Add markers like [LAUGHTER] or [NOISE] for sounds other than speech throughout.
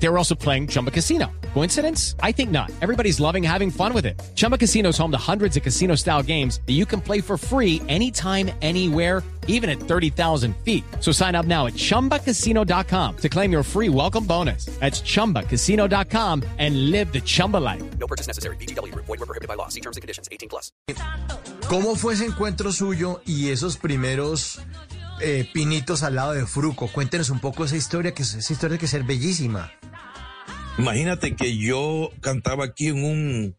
They were also playing Chumba Casino. Coincidence? I think not. Everybody's loving having fun with it. Chumba Casino is home to hundreds of casino style games that you can play for free anytime, anywhere, even at 30,000 feet. So sign up now at chumbacasino.com to claim your free welcome bonus. That's chumbacasino.com and live the Chumba life. No purchase necessary. BGW. Void were prohibited by law. See terms and conditions. 18 plus. ¿Cómo fue ese encuentro suyo y esos primeros eh, pinitos al lado de Fruco? Cuéntenos un poco esa historia, que es- esa historia que ser bellísima. Imagínate que yo cantaba aquí en un,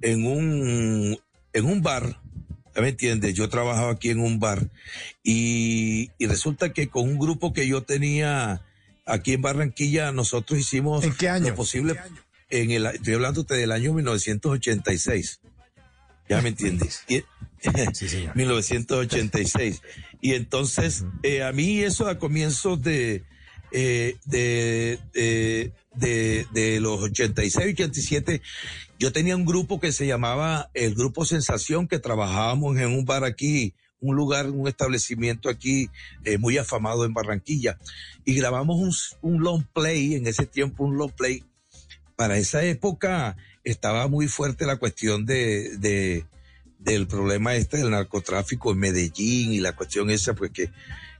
en un, en un bar, ¿ya ¿me entiendes? Yo trabajaba aquí en un bar y, y resulta que con un grupo que yo tenía aquí en Barranquilla, nosotros hicimos ¿En qué año? lo posible. En el, estoy hablándote del año 1986. ¿Ya me entiendes? Y- Sí, señor. 1986. [LAUGHS] Y entonces, eh, a mí eso a comienzos de, eh, de, de, de, los 86, 87, yo tenía un grupo que se llamaba el Grupo Sensación, que trabajábamos en un bar aquí, un lugar, un establecimiento aquí eh, muy afamado en Barranquilla. Y grabamos un, un long play, en ese tiempo un long play. Para esa época estaba muy fuerte la cuestión de, de, del problema este del narcotráfico en Medellín y la cuestión esa, pues que,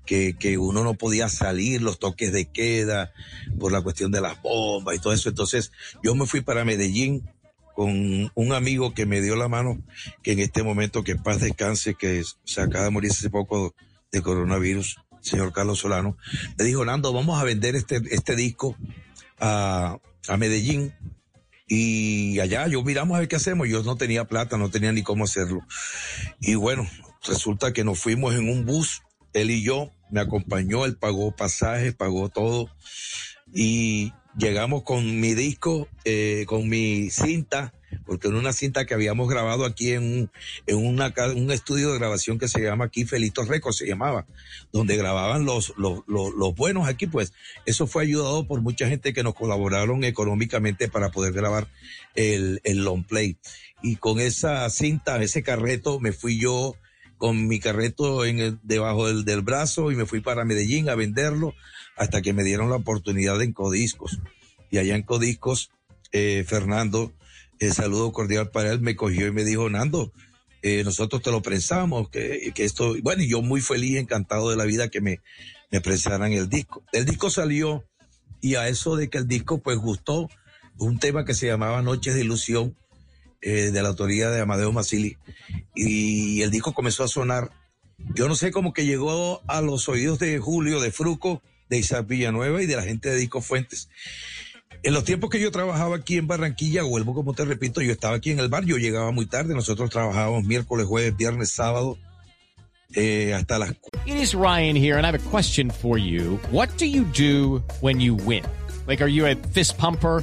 que, que uno no podía salir, los toques de queda, por la cuestión de las bombas y todo eso. Entonces yo me fui para Medellín con un amigo que me dio la mano, que en este momento que paz descanse, que se acaba de morir hace poco de coronavirus, señor Carlos Solano, me dijo, Nando, vamos a vender este, este disco a, a Medellín y allá yo miramos a ver qué hacemos. Yo no tenía plata, no tenía ni cómo hacerlo. Y bueno, resulta que nos fuimos en un bus, él y yo, me acompañó, él pagó pasajes, pagó todo. Y llegamos con mi disco, eh, con mi cinta, porque en una cinta que habíamos grabado aquí en un, en un estudio de grabación que se llama aquí Felitos Records, se llamaba, donde grababan los, los, los, los buenos aquí, pues eso fue ayudado por mucha gente que nos colaboraron económicamente para poder grabar el, el long play. Y con esa cinta, ese carreto, me fui yo con mi carreto en el, debajo del, del brazo y me fui para Medellín a venderlo hasta que me dieron la oportunidad en Codiscos. Y allá en Codiscos, eh, Fernando, el saludo cordial para él, me cogió y me dijo, Nando, eh, nosotros te lo prensamos, que, que esto, bueno, y yo muy feliz, encantado de la vida que me, me prensaran el disco. El disco salió y a eso de que el disco pues gustó, un tema que se llamaba Noches de Ilusión, eh, de la autoría de Amadeo Masili, y el disco comenzó a sonar. Yo no sé cómo que llegó a los oídos de Julio, de Fruco, de Isaac Villanueva y de la gente de Disco Fuentes. En los tiempos que yo trabajaba aquí en Barranquilla, vuelvo como te repito, yo estaba aquí en el bar, yo llegaba muy tarde, nosotros trabajábamos miércoles, jueves, viernes, sábado, eh, hasta las It is Ryan here, and I have a question for you. What do you do when you win? Like, are you a fist pumper?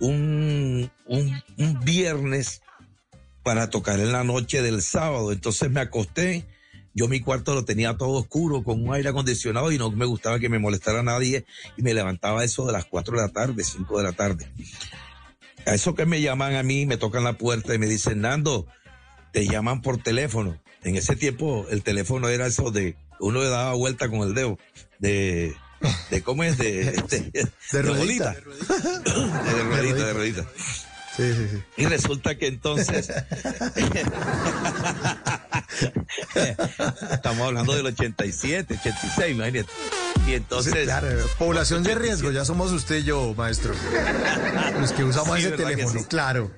un, un, viernes para tocar en la noche del sábado. Entonces me acosté. Yo mi cuarto lo tenía todo oscuro con un aire acondicionado y no me gustaba que me molestara nadie y me levantaba eso de las 4 de la tarde, 5 de la tarde. A eso que me llaman a mí, me tocan la puerta y me dicen, Nando, te llaman por teléfono. En ese tiempo el teléfono era eso de, uno le daba vuelta con el dedo, de, de ¿cómo es? De, [LAUGHS] de, De ruedita. De ruedita, de ruedita. Sí, sí, sí. Y resulta que entonces [LAUGHS] estamos hablando del 87, 86, imagínate. Y entonces Sí, claro, población de riesgo, ya somos usted y yo, maestro. Los que usamos Sí, ese ¿verdad que teléfono, sí? claro.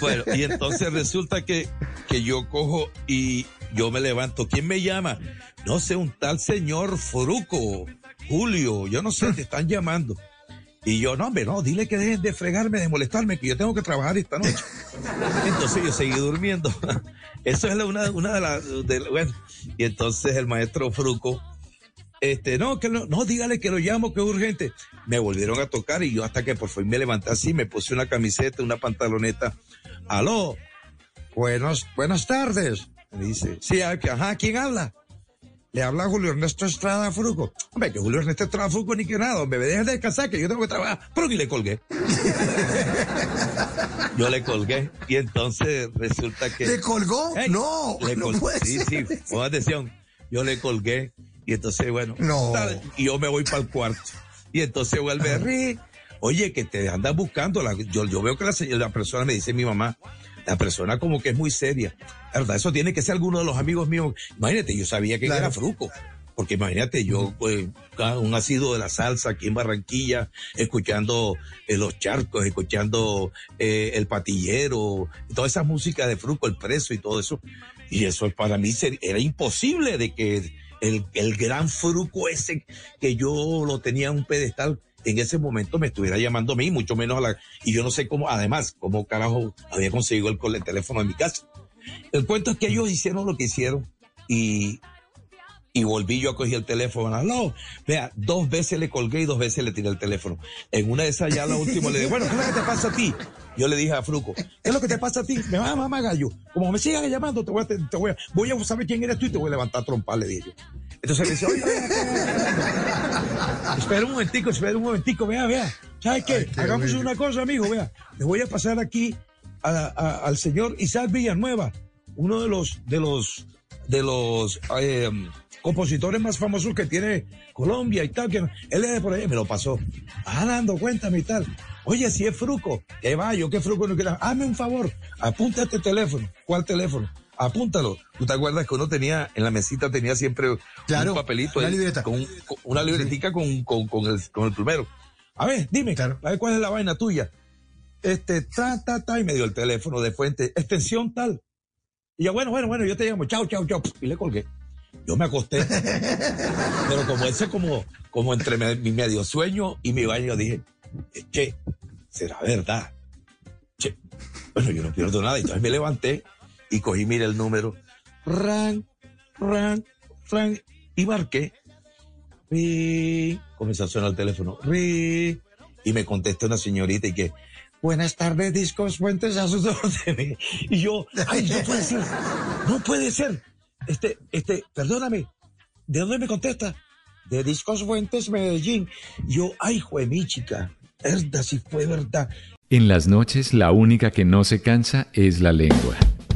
Bueno, y [LAUGHS] entonces resulta que, que yo cojo y yo me levanto. ¿Quién me llama? No sé, un tal señor Fruco, Julio, yo no sé, te [LAUGHS] están llamando. Y yo, no, hombre, no, dile que dejen de fregarme, de molestarme, que yo tengo que trabajar esta noche. [LAUGHS] Entonces yo seguí durmiendo. [LAUGHS] Eso es una, una de las, bueno, y entonces el maestro Fruco, este, no, que no, no, dígale que lo llamo, que es urgente. Me volvieron a tocar y yo hasta que por fin me levanté así, me puse una camiseta, una pantaloneta. Aló, buenos, buenas tardes. Me dice, sí, ajá, ¿quién habla? Le habla Julio Ernesto Estrada Fruco. Hombre, que Julio Ernesto Estrada Fruco ni que nada, me dejes de descansar, que yo tengo que trabajar. Pero y le colgué. [LAUGHS] yo le colgué. Y entonces resulta que. ¿Le colgó? no, le no puede Sí, ser. sí, pon atención. Yo le colgué. Y entonces, bueno. No. Y yo me voy para el cuarto. Y entonces vuelve a reír. Oye, que te andas buscando. La, yo, yo veo que la, la persona me dice mi mamá, la persona como que es muy seria. La verdad, eso tiene que ser alguno de los amigos míos. Imagínate, yo sabía que Claro. era Fruco. Porque imagínate, yo, pues, un asido de la salsa aquí en Barranquilla, escuchando eh, los charcos, escuchando eh, el patillero, toda esa música de Fruco, el preso y todo eso. Y eso para mí era imposible de que el, el gran Fruco ese, que yo lo tenía en un pedestal, en ese momento me estuviera llamando a mí, mucho menos a la... Y yo no sé cómo, además, cómo carajo había conseguido el, el teléfono en mi casa. El cuento es que ellos hicieron lo que hicieron y, y volví yo a coger el teléfono. Aló, vea, dos veces le colgué y dos veces le tiré el teléfono. En una de esas ya la última le dije, bueno, ¿qué es lo que te pasa a ti? Yo le dije a Fruco, ¿qué es lo que te pasa a ti? Me va a mamar gallo. Como me sigan llamando, te voy a, te, voy a, voy a saber quién eres tú y te voy a levantar a trompar, le dije. Entonces me dice, oye, espera un momentico, espera un momentico, vea, vea. ¿Sabes qué? Ay, qué Hagamos una cosa, amigo, vea. Le voy a pasar aquí a- a- al señor Isaac Villanueva, uno de los, de los, de los eh, compositores más famosos que tiene Colombia y tal, que él es de por ahí, me lo pasó. Ah, dando cuéntame y tal. Oye, si es Fruco, que va, yo que Fruco no quiero. Hazme un favor, apunta este teléfono. ¿Cuál teléfono? Apúntalo. ¿Tú te acuerdas que uno tenía, en la mesita tenía siempre Claro, un papelito ahí con una libretica con, con, con el, con el primero. A ver, dime, Claro. a ver cuál es la vaina tuya. Este, ta, ta, ta, y me dio el teléfono de fuente, extensión tal. Y yo, bueno, bueno, bueno, yo te llamo, chao, chao, chao, y le colgué. Yo me acosté. [LAUGHS] Pero como ese, como, como entre mi medio sueño y mi baño, dije, "Eh, che, será verdad. Che, bueno, yo no pierdo nada. Entonces me levanté y cogí, mira el número. Ran, ran, ran, y marqué. Ri, comenzó a sonar el teléfono. Ri, y me contesta una señorita y que, buenas tardes, Discos Fuentes, a sus [LAUGHS] órdenes. Y yo, ay, no puede ser, no puede ser. Este, este, perdóname, ¿de dónde me contesta? De Discos Fuentes, Medellín. Yo, ay, jue mi chica, verdad, si fue verdad. En las noches la única que no se cansa es la lengua.